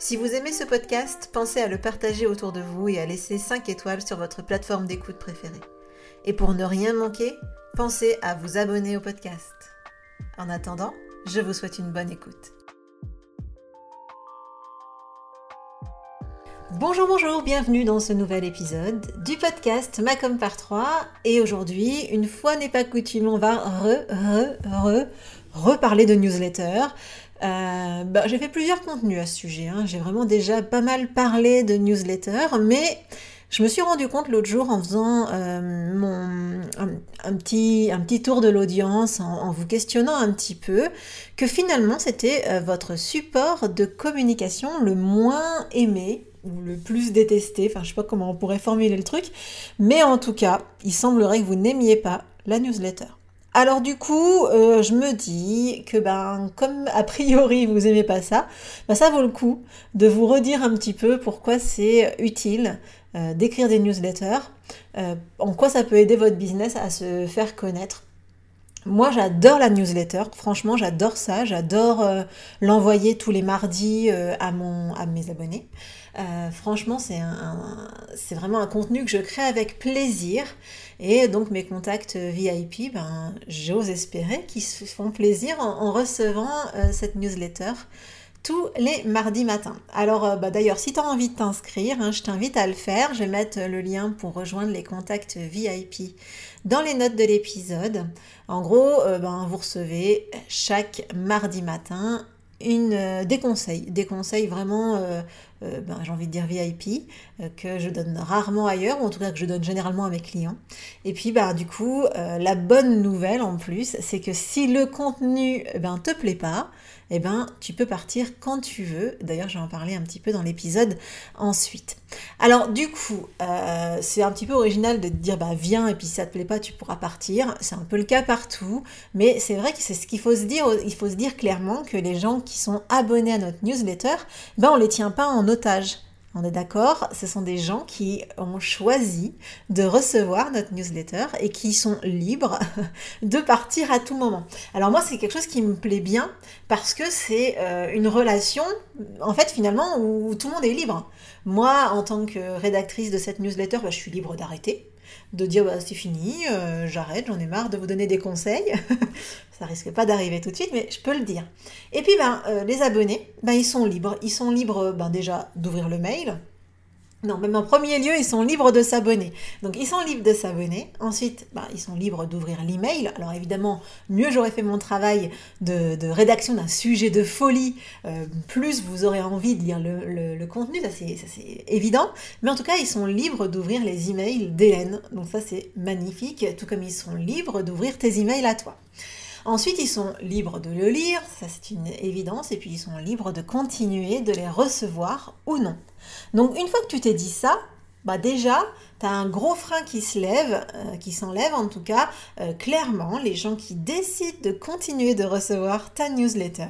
Si vous aimez ce podcast, pensez à le partager autour de vous et à laisser 5 étoiles sur votre plateforme d'écoute préférée. Et pour ne rien manquer, pensez à vous abonner au podcast. En attendant, je vous souhaite une bonne écoute. Bonjour, bonjour, bienvenue dans ce nouvel épisode du podcast Macom par 3. Et aujourd'hui, une fois n'est pas coutume, on va re, re, re, reparler de newsletter. Euh, bah, j'ai fait plusieurs contenus à ce sujet. Hein. J'ai vraiment déjà pas mal parlé de newsletter, mais je me suis rendu compte l'autre jour en faisant euh, mon, un, petit, un petit tour de l'audience, en, vous questionnant un petit peu, que finalement c'était euh, votre support de communication le moins aimé ou le plus détesté. Enfin, je sais pas comment on pourrait formuler le truc, mais en tout cas, il semblerait que vous n'aimiez pas la newsletter. Alors du coup, euh, je me dis que ben comme a priori vous aimez pas ça, ben, ça vaut le coup de vous redire un petit peu pourquoi c'est utile euh, d'écrire des newsletters, euh, en quoi ça peut aider votre business à se faire connaître. Moi, j'adore la newsletter. Franchement, j'adore ça. J'adore l'envoyer tous les mardis à, mon, à mes abonnés. Franchement, c'est vraiment un contenu que je crée avec plaisir. Et donc mes contacts VIP, ben, j'ose espérer qu'ils se font plaisir en, recevant euh, cette newsletter tous les mardis matins. Alors euh, bah, d'ailleurs, si tu as envie de t'inscrire, hein, je t'invite à le faire. Je vais mettre le lien pour rejoindre les contacts VIP dans les notes de l'épisode. En gros, euh, ben, vous recevez chaque mardi matin des conseils, des conseils vraiment euh, ben, j'ai envie de dire VIP, euh, que je donne rarement ailleurs, ou en tout cas que je donne généralement à mes clients. Et puis bah, du coup, euh, la bonne nouvelle en plus, c'est que si le contenu ben, te plaît pas, eh ben, tu peux partir quand tu veux. D'ailleurs, je vais en parler un petit peu dans l'épisode ensuite. Alors, du coup, euh, c'est un petit peu original de te dire, bah, viens, et puis si ça te plaît pas, tu pourras partir. C'est un peu le cas partout. Mais c'est vrai que c'est ce qu'il faut se dire. Il faut se dire clairement que les gens qui sont abonnés à notre newsletter, ben, on les tient pas en On est d'accord, ce sont des gens qui ont choisi de recevoir notre newsletter et qui sont libres de partir à tout moment. Alors moi, c'est quelque chose qui me plaît bien parce que c'est euh, une relation, en fait, finalement, où tout le monde est libre. Moi, en tant que rédactrice de cette newsletter, bah, je suis libre d'arrêter de dire bah, c'est fini, euh, j'arrête, j'en ai marre de vous donner des conseils. ça risque pas d'arriver tout de suite, mais je peux le dire. Et puis ben, euh, les abonnés, ben, ils sont libres. Ils sont libres ben, déjà d'ouvrir le mail, non, même en premier lieu, ils sont libres de s'abonner. Donc, ils sont libres de s'abonner. Ensuite, bah, ils sont libres d'ouvrir l'email. Alors, évidemment, mieux j'aurais fait mon travail de, rédaction d'un sujet de folie, euh, plus vous aurez envie de lire le, contenu. Ça, c'est évident. Mais en tout cas, ils sont libres d'ouvrir les emails d'Hélène. Donc, ça, c'est magnifique. Tout comme ils sont libres d'ouvrir tes emails à toi. Ensuite, ils sont libres de le lire, ça c'est une évidence, et puis ils sont libres de continuer de les recevoir ou non. Donc une fois que tu t'es dit ça, bah déjà, tu as un gros frein qui se lève, euh, qui s'enlève en tout cas, euh, clairement, les gens qui décident de continuer de recevoir ta newsletter.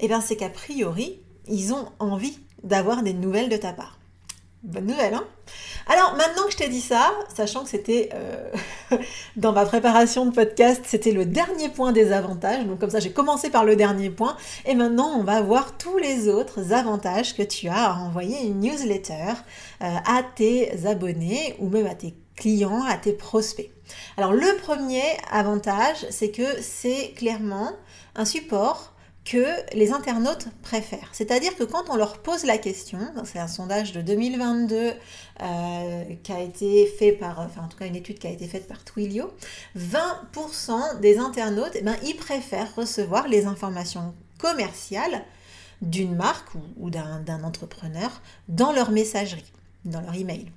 Eh bien, c'est qu'a priori, ils ont envie d'avoir des nouvelles de ta part. Bonne nouvelle, hein? Alors, maintenant que je t'ai dit ça, sachant que c'était euh, dans ma préparation de podcast, c'était le dernier point des avantages. Donc, comme ça, j'ai commencé par le dernier point. Et maintenant, on va voir tous les autres avantages que tu as à envoyer une newsletter euh, à tes abonnés ou même à tes clients, à tes prospects. Alors, le premier avantage, c'est que c'est clairement un support que les internautes préfèrent. C'est-à-dire que quand on leur pose la question, c'est un sondage de 2022 euh, qui a été fait par, enfin en tout cas une étude qui a été faite par Twilio, 20% des internautes, eh ben, ils préfèrent recevoir les informations commerciales d'une marque ou, d'un entrepreneur dans leur messagerie, dans leur email.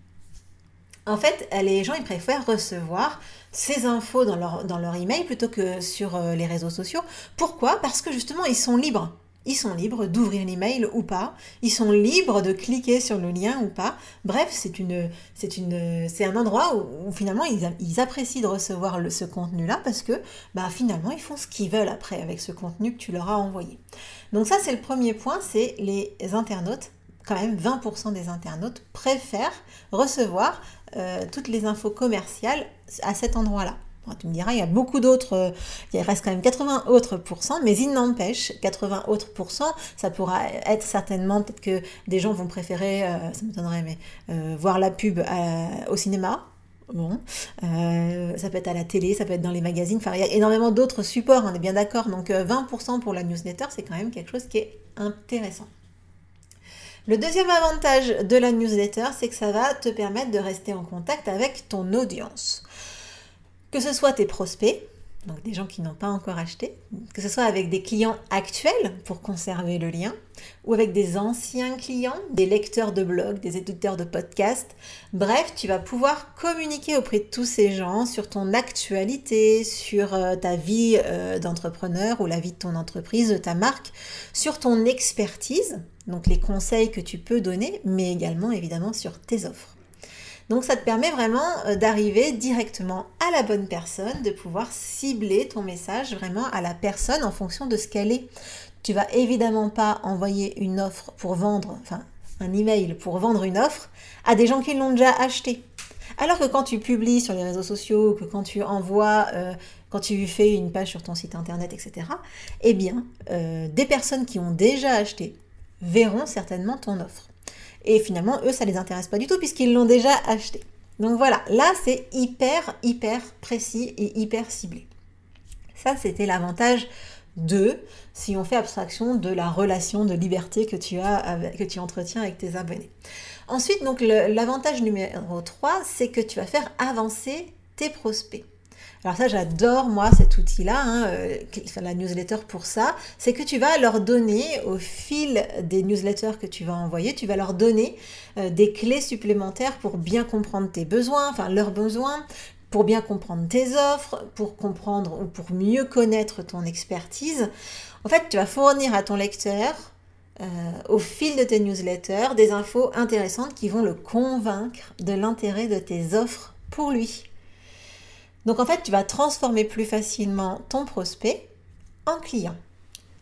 En fait, les gens, ils préfèrent recevoir ces infos dans leur, dans leur email plutôt que sur euh, les réseaux sociaux. Pourquoi? Parce que justement, ils sont libres. Ils sont libres d'ouvrir l'email ou pas. Ils sont libres de cliquer sur le lien ou pas. Bref, c'est un endroit où, finalement ils, apprécient de recevoir ce contenu-là parce que, bah, finalement, ils font ce qu'ils veulent après avec ce contenu que tu leur as envoyé. Donc ça, c'est le premier point, c'est les internautes. Quand même, 20% des internautes préfèrent recevoir euh, toutes les infos commerciales à cet endroit-là. tu me diras, il y a beaucoup d'autres, euh, il reste quand même 80 autres pourcents, mais il n'empêche, 80 autres pourcents, ça pourra être certainement, peut-être que des gens vont préférer, euh, ça m'étonnerait, mais voir la pub au cinéma, Bon, ça peut être à la télé, ça peut être dans les magazines, enfin il y a énormément d'autres supports, on est bien d'accord. Donc 20% pour la newsletter, c'est quand même quelque chose qui est intéressant. Le deuxième avantage de la newsletter, c'est que ça va te permettre de rester en contact avec ton audience. Que ce soit tes prospects, donc des gens qui n'ont pas encore acheté, que ce soit avec des clients actuels pour conserver le lien, ou avec des anciens clients, des lecteurs de blog, des éditeurs de podcasts. Bref, tu vas pouvoir communiquer auprès de tous ces gens sur ton actualité, sur euh, ta vie euh, d'entrepreneur ou la vie de ton entreprise, de ta marque, sur ton expertise, donc les conseils que tu peux donner, mais également évidemment sur tes offres. Donc ça te permet vraiment euh, d'arriver directement à la bonne personne, de pouvoir cibler ton message vraiment à la personne en fonction de ce qu'elle est. Tu vas évidemment pas envoyer une offre pour vendre, enfin un email pour vendre une offre à des gens qui l'ont déjà acheté. Alors que quand tu publies sur les réseaux sociaux, que quand tu envoies, euh, quand tu fais une page sur ton site internet, etc., eh bien, euh, des personnes qui ont déjà acheté verront certainement ton offre. Et finalement, eux, ça les intéresse pas du tout puisqu'ils l'ont déjà acheté. Donc voilà, là, c'est hyper, hyper précis et hyper ciblé. Ça, c'était l'avantage de, si on fait abstraction de la relation de liberté que tu as, que tu entretiens avec tes abonnés. Ensuite, donc l'avantage numéro 3, c'est que tu vas faire avancer tes prospects. Alors ça, j'adore moi cet outil-là, hein, euh, la newsletter pour ça. C'est que tu vas leur donner au fil des newsletters que tu vas envoyer, tu vas leur donner euh, des clés supplémentaires pour bien comprendre tes besoins, enfin leurs besoins, pour bien comprendre tes offres, pour comprendre ou pour mieux connaître ton expertise. En fait, tu vas fournir à ton lecteur euh, au fil de tes newsletters des infos intéressantes qui vont le convaincre de l'intérêt de tes offres pour lui. Donc en fait, tu vas transformer plus facilement ton prospect en client.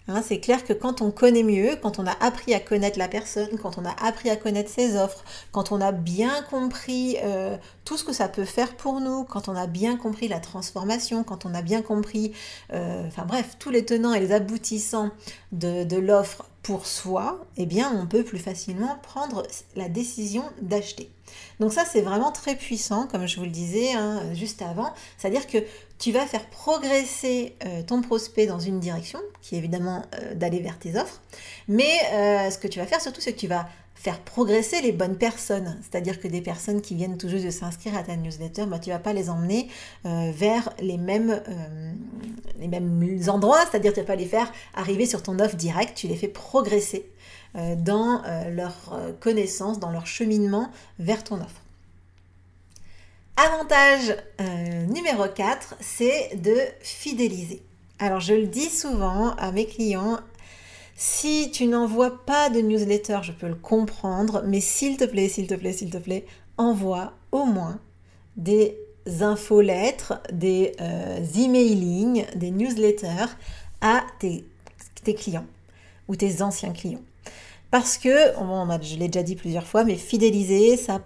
Hein, c'est clair que quand on connaît mieux, quand on a appris à connaître la personne, quand on a appris à connaître ses offres, quand on a bien compris euh, tout ce que ça peut faire pour nous, quand on a bien compris la transformation, quand on a bien compris, euh, enfin bref, tous les tenants et les aboutissants de, de l'offre pour soi, eh bien on peut plus facilement prendre la décision d'acheter. Donc ça c'est vraiment très puissant, comme je vous le disais hein, juste avant, c'est-à-dire que tu vas faire progresser euh, ton prospect dans une direction, qui est évidemment euh, d'aller vers tes offres, mais euh, ce que tu vas faire surtout c'est que tu vas faire progresser les bonnes personnes. C'est-à-dire que des personnes qui viennent tout juste de s'inscrire à ta newsletter, bah, tu vas pas les emmener euh, vers les mêmes, euh, les mêmes endroits, c'est-à-dire tu vas pas les faire arriver sur ton offre directe, tu les fais progresser euh, dans leur connaissance, dans leur cheminement vers ton offre. Avantage numéro 4, c'est de fidéliser. Alors je le dis souvent à mes clients, si tu n'envoies pas de newsletter, je peux le comprendre, mais s'il te plaît, s'il te plaît, s'il te plaît, envoie au moins des infolettres, des euh, emailing, des newsletters à tes, clients ou tes anciens clients. Parce que, je l'ai déjà dit plusieurs fois, mais fidéliser, ça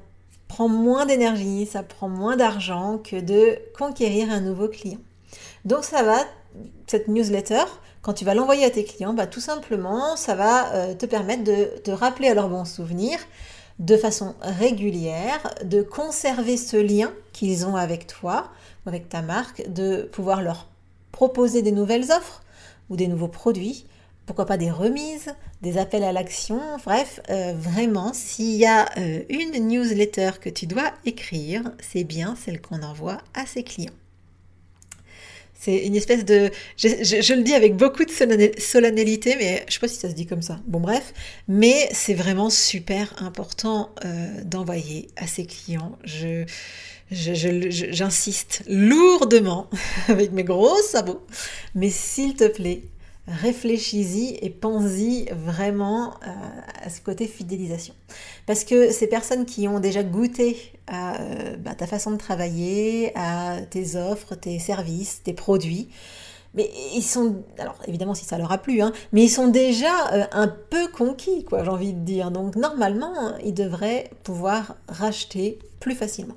prend moins d'énergie, ça prend moins d'argent que de conquérir un nouveau client. Donc ça va, cette newsletter, quand tu vas l'envoyer à tes clients, bah, tout simplement, ça va euh, te permettre de te rappeler à leurs bons souvenirs de façon régulière, de conserver ce lien qu'ils ont avec toi avec ta marque, de pouvoir leur proposer des nouvelles offres ou des nouveaux produits pourquoi pas des remises, des appels à l'action, bref, euh, vraiment, s'il y a euh, une newsletter que tu dois écrire, c'est bien celle qu'on envoie à ses clients. C'est une espèce de... Je, le dis avec beaucoup de solennalité, mais je sais pas si ça se dit comme ça. Bon bref, mais c'est vraiment super important euh, d'envoyer à ses clients. Je, j'insiste lourdement avec mes gros sabots, mais s'il te plaît, réfléchis-y et pense-y vraiment euh, à ce côté fidélisation. Parce que ces personnes qui ont déjà goûté à euh, bah, ta façon de travailler, à tes offres, tes services, tes produits, mais ils sont, alors évidemment si ça leur a plu, hein, mais ils sont déjà euh, un peu conquis, quoi, j'ai envie de dire. Donc normalement, ils devraient pouvoir racheter plus facilement.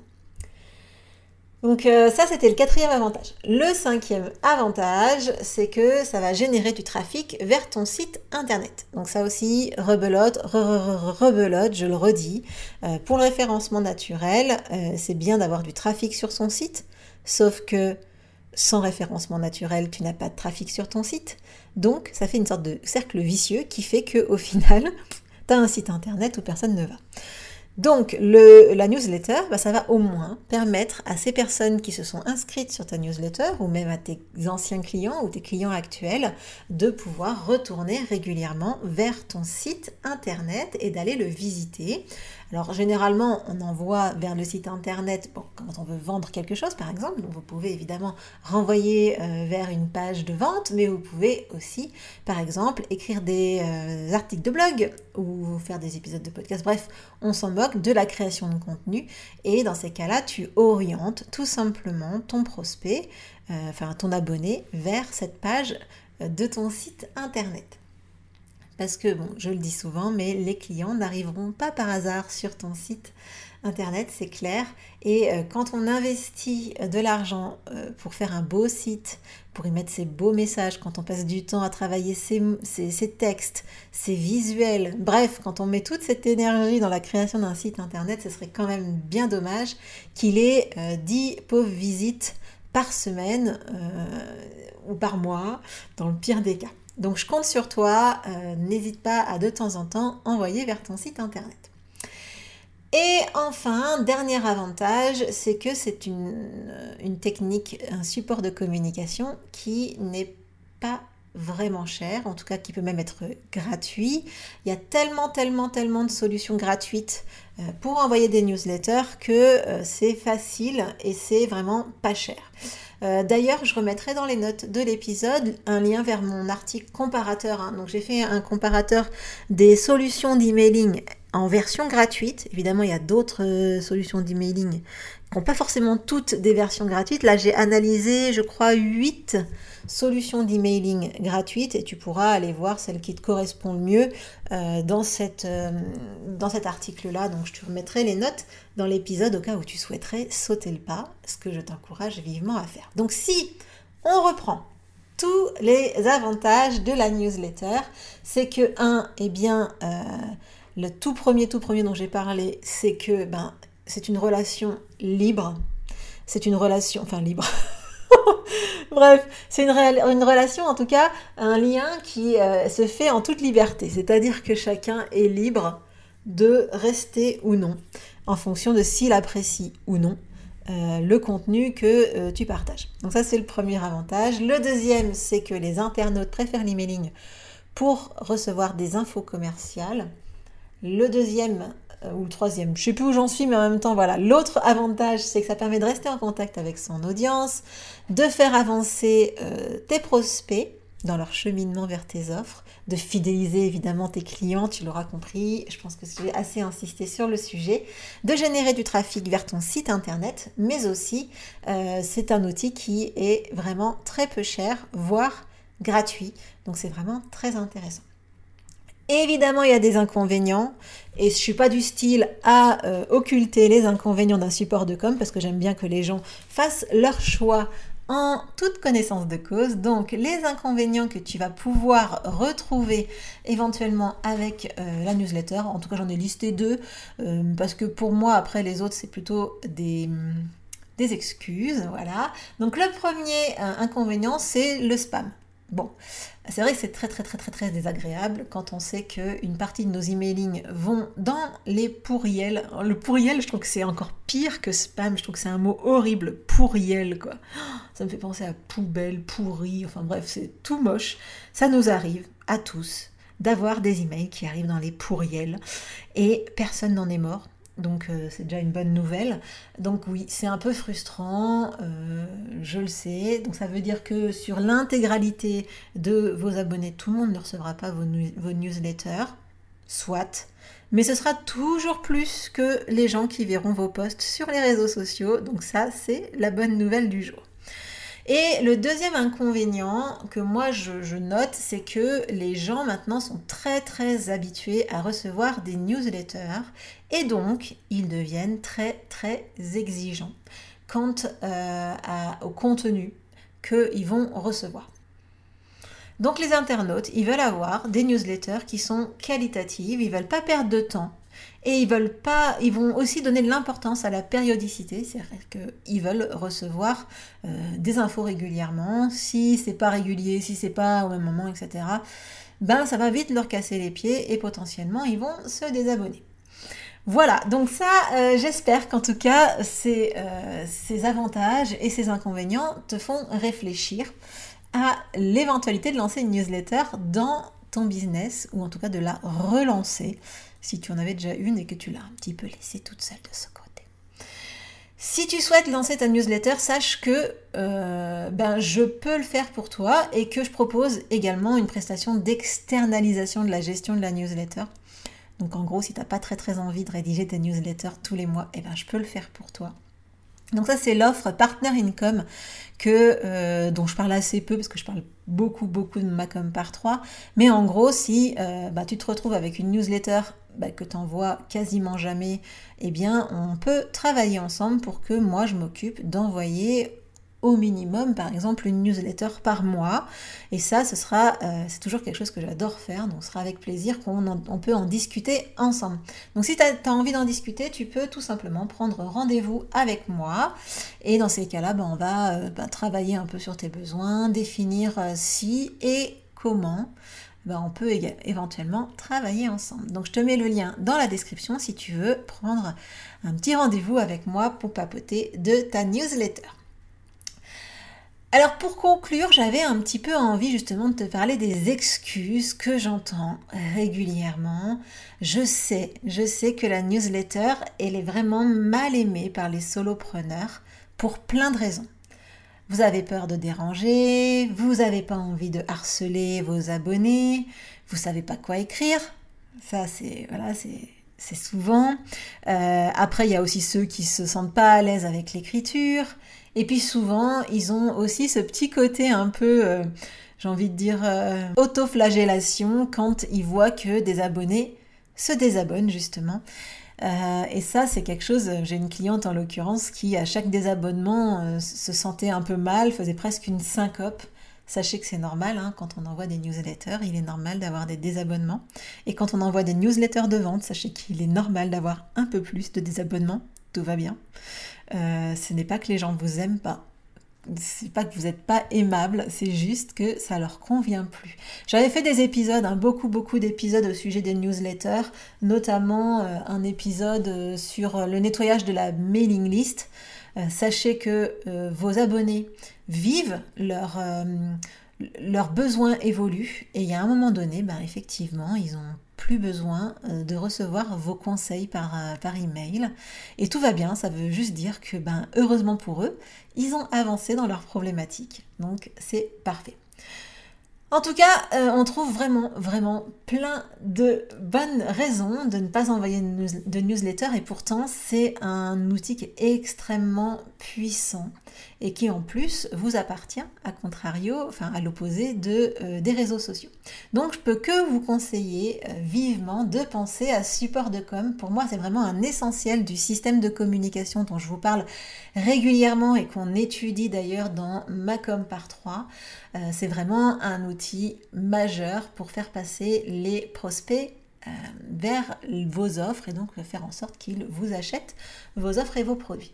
Donc euh, ça, c'était le quatrième avantage. Le cinquième avantage, c'est que ça va générer du trafic vers ton site internet. Donc ça aussi, rebelote, rebelote, je le redis. Euh, pour le référencement naturel, euh, c'est bien d'avoir du trafic sur son site, sauf que sans référencement naturel, tu n'as pas de trafic sur ton site. Donc ça fait une sorte de cercle vicieux qui fait que au final, tu as un site internet où personne ne va. Donc, la newsletter, bah, ça va au moins permettre à ces personnes qui se sont inscrites sur ta newsletter, ou même à tes anciens clients ou tes clients actuels, de pouvoir retourner régulièrement vers ton site internet et d'aller le visiter alors généralement, on envoie vers le site internet quand on veut vendre quelque chose, par exemple. Vous pouvez évidemment renvoyer euh, vers une page de vente, mais vous pouvez aussi, par exemple, écrire des euh, articles de blog ou faire des épisodes de podcast. Bref, on s'en moque de la création de contenu. Et dans ces cas-là, tu orientes tout simplement ton prospect, euh, enfin ton abonné, vers cette page de ton site internet. Parce que, bon, je le dis souvent, mais les clients n'arriveront pas par hasard sur ton site internet, c'est clair. Et euh, quand on investit de l'argent euh, pour faire un beau site, pour y mettre ses beaux messages, quand on passe du temps à travailler ses, textes, ses visuels, bref, quand on met toute cette énergie dans la création d'un site internet, ce serait quand même bien dommage qu'il ait 10 euh, pauvres visites par semaine ou par mois, dans le pire des cas. Donc je compte sur toi, euh, n'hésite pas à de temps en temps envoyer vers ton site internet. Et enfin, dernier avantage, c'est que c'est une, une, technique, un support de communication qui n'est pas vraiment cher, en tout cas qui peut même être gratuit. Il y a tellement, tellement, tellement de solutions gratuites euh, pour envoyer des newsletters que euh, c'est facile et c'est vraiment pas cher. Euh, d'ailleurs, je remettrai dans les notes de l'épisode un lien vers mon article comparateur. Hein. Donc j'ai fait un comparateur des solutions d'emailing en version gratuite. Évidemment, il y a d'autres euh, solutions d'emailing qui n'ont pas forcément toutes des versions gratuites. Là, j'ai analysé, je crois, 8 solutions d'emailing gratuites et tu pourras aller voir celle qui te correspond le mieux euh, dans, cette, euh, dans cet article-là. Donc, je te remettrai les notes dans l'épisode au cas où tu souhaiterais sauter le pas, ce que je t'encourage vivement à faire. Donc, si on reprend tous les avantages de la newsletter, c'est que, un, eh bien, le tout premier, tout premier dont j'ai parlé, c'est que ben, c'est une relation libre. C'est une relation, enfin libre. Bref, c'est une, relation, en tout cas, un lien qui euh, se fait en toute liberté. C'est-à-dire que chacun est libre de rester ou non, en fonction de s'il apprécie ou non euh, le contenu que euh, tu partages. Donc ça, c'est le premier avantage. Le deuxième, c'est que les internautes préfèrent l'emailing pour recevoir des infos commerciales le deuxième euh, ou le troisième, je sais plus où j'en suis, mais en même temps, voilà. L'autre avantage, c'est que ça permet de rester en contact avec son audience, de faire avancer euh, tes prospects dans leur cheminement vers tes offres, de fidéliser évidemment tes clients, tu l'auras compris, je pense que j'ai assez insisté sur le sujet, de générer du trafic vers ton site internet, mais aussi euh, c'est un outil qui est vraiment très peu cher, voire gratuit, donc c'est vraiment très intéressant. Évidemment, il y a des inconvénients et je suis pas du style à euh, occulter les inconvénients d'un support de com parce que j'aime bien que les gens fassent leur choix en toute connaissance de cause. Donc les inconvénients que tu vas pouvoir retrouver éventuellement avec euh, la newsletter, en tout cas j'en ai listé deux euh, parce que pour moi après les autres c'est plutôt des des excuses, voilà. Donc le premier inconvénient c'est le spam. Bon, c'est vrai que c'est très très très très très désagréable quand on sait qu'une partie de nos emailing vont dans les pourriels. Le pourriel, je trouve que c'est encore pire que spam, je trouve que c'est un mot horrible, pourriel quoi. Ça me fait penser à poubelle, pourri, enfin bref, c'est tout moche. Ça nous arrive à tous d'avoir des emails qui arrivent dans les pourriels et personne n'en est mort. Donc euh, c'est déjà une bonne nouvelle. Donc oui, c'est un peu frustrant, euh, je le sais. Donc ça veut dire que sur l'intégralité de vos abonnés, tout le monde ne recevra pas vos, vos newsletters, soit. Mais ce sera toujours plus que les gens qui verront vos posts sur les réseaux sociaux. Donc ça, c'est la bonne nouvelle du jour. Et le deuxième inconvénient que moi je, note, c'est que les gens maintenant sont très très habitués à recevoir des newsletters et donc ils deviennent très très exigeants quant euh, au contenu qu'ils vont recevoir. Donc les internautes, ils veulent avoir des newsletters qui sont qualitatives, ils veulent pas perdre de temps et ils veulent pas, ils vont aussi donner de l'importance à la périodicité, c'est-à-dire qu'ils veulent recevoir euh, des infos régulièrement. Si c'est pas régulier, si c'est pas au même moment, etc. Ben ça va vite leur casser les pieds et potentiellement ils vont se désabonner. Voilà, donc ça, euh, j'espère qu'en tout cas, euh, ces, avantages et ces inconvénients te font réfléchir à l'éventualité de lancer une newsletter dans ton business, ou en tout cas de la relancer si tu en avais déjà une et que tu l'as un petit peu laissée toute seule de ce côté. Si tu souhaites lancer ta newsletter, sache que euh, ben, je peux le faire pour toi et que je propose également une prestation d'externalisation de la gestion de la newsletter. Donc en gros, si tu n'as pas très très envie de rédiger tes newsletters tous les mois, eh ben, je peux le faire pour toi. Donc ça c'est l'offre Partner Income que, euh, dont je parle assez peu parce que je parle beaucoup beaucoup de Macom par 3. Mais en gros si euh, bah, tu te retrouves avec une newsletter bah, que tu envoies quasiment jamais, eh bien on peut travailler ensemble pour que moi je m'occupe d'envoyer au minimum, par exemple, une newsletter par mois. Et ça, ce sera, euh, c'est toujours quelque chose que j'adore faire, donc ce sera avec plaisir qu'on peut en discuter ensemble. Donc si tu as, envie d'en discuter, tu peux tout simplement prendre rendez-vous avec moi. Et dans ces cas-là, ben, on va euh, ben, travailler un peu sur tes besoins, définir euh, si et comment. Ben, on peut éventuellement travailler ensemble. Donc je te mets le lien dans la description si tu veux prendre un petit rendez-vous avec moi pour papoter de ta newsletter. Alors pour conclure, j'avais un petit peu envie justement de te parler des excuses que j'entends régulièrement. Je sais, je sais que la newsletter, elle est vraiment mal aimée par les solopreneurs pour plein de raisons. Vous avez peur de déranger, vous n'avez pas envie de harceler vos abonnés, vous savez pas quoi écrire. Ça c'est voilà, c'est c'est souvent. Euh, après, il y a aussi ceux qui se sentent pas à l'aise avec l'écriture. Et puis souvent, ils ont aussi ce petit côté un peu, euh, j'ai envie de dire, euh, autoflagellation quand ils voient que des abonnés se désabonnent justement. Euh, et ça, c'est quelque chose, j'ai une cliente en l'occurrence qui, à chaque désabonnement, se sentait un peu mal, faisait presque une syncope. Sachez que c'est normal, hein, quand on envoie des newsletters, il est normal d'avoir des désabonnements. Et quand on envoie des newsletters de vente, sachez qu'il est normal d'avoir un peu plus de désabonnements. Tout va bien. Euh, ce n'est pas que les gens vous aiment pas. C'est pas que vous n'êtes pas aimable, c'est juste que ça leur convient plus. J'avais fait des épisodes, hein, beaucoup beaucoup d'épisodes au sujet des newsletters, notamment euh, un épisode euh, sur le nettoyage de la mailing list. sachez que vos abonnés vivent leur, leurs besoins évoluent et il y un moment donné, ben, effectivement, ils ont besoin euh, de recevoir vos conseils par, euh, par email. Et tout va bien, ça veut juste dire que, ben, heureusement pour eux, ils ont avancé dans leur problématique. Donc c'est parfait. En tout cas, euh, on trouve vraiment, vraiment plein de bonnes raisons de ne pas envoyer de newsletter et pourtant c'est un outil qui est extrêmement puissant et qui en plus vous appartient à contrario, enfin à l'opposé euh, des réseaux sociaux. Donc je peux que vous conseiller euh, vivement de penser à support de com. Pour moi c'est vraiment un essentiel du système de communication dont je vous parle régulièrement et qu'on étudie d'ailleurs dans Macom par 3. Euh, c'est vraiment un outil majeur pour faire passer les prospects vers vos offres et donc faire en sorte qu'ils vous achètent vos offres et vos produits.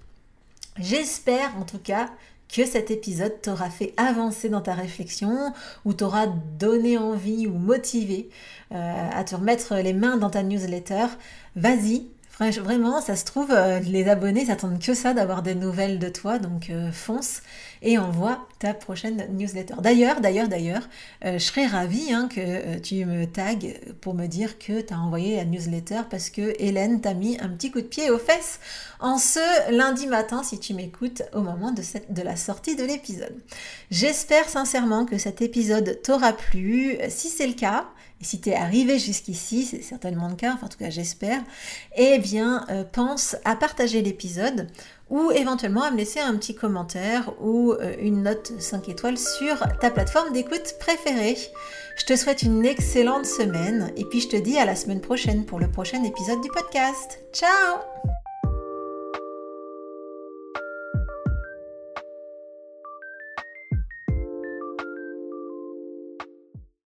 J'espère en tout cas que cet épisode t'aura fait avancer dans ta réflexion ou t'aura donné envie ou motivé euh, à te remettre les mains dans ta newsletter. Vas-y, Vraiment, ça se trouve, euh, les abonnés s'attendent que ça d'avoir des nouvelles de toi, donc euh, fonce et envoie ta prochaine newsletter. D'ailleurs, d'ailleurs, d'ailleurs, euh, je serais ravie hein, que tu me tagues pour me dire que tu as envoyé la newsletter parce que Hélène t'a mis un petit coup de pied aux fesses en ce lundi matin si tu m'écoutes au moment de la sortie de l'épisode. J'espère sincèrement que cet épisode t'aura plu. Si c'est le cas, et si tu es arrivé jusqu'ici, c'est certainement le cas, enfin en tout cas j'espère, eh bien euh, pense à partager l'épisode ou éventuellement à me laisser un petit commentaire ou euh, une note 5 étoiles sur ta plateforme d'écoute préférée. Je te souhaite une excellente semaine et puis je te dis à la semaine prochaine pour le prochain épisode du podcast. Ciao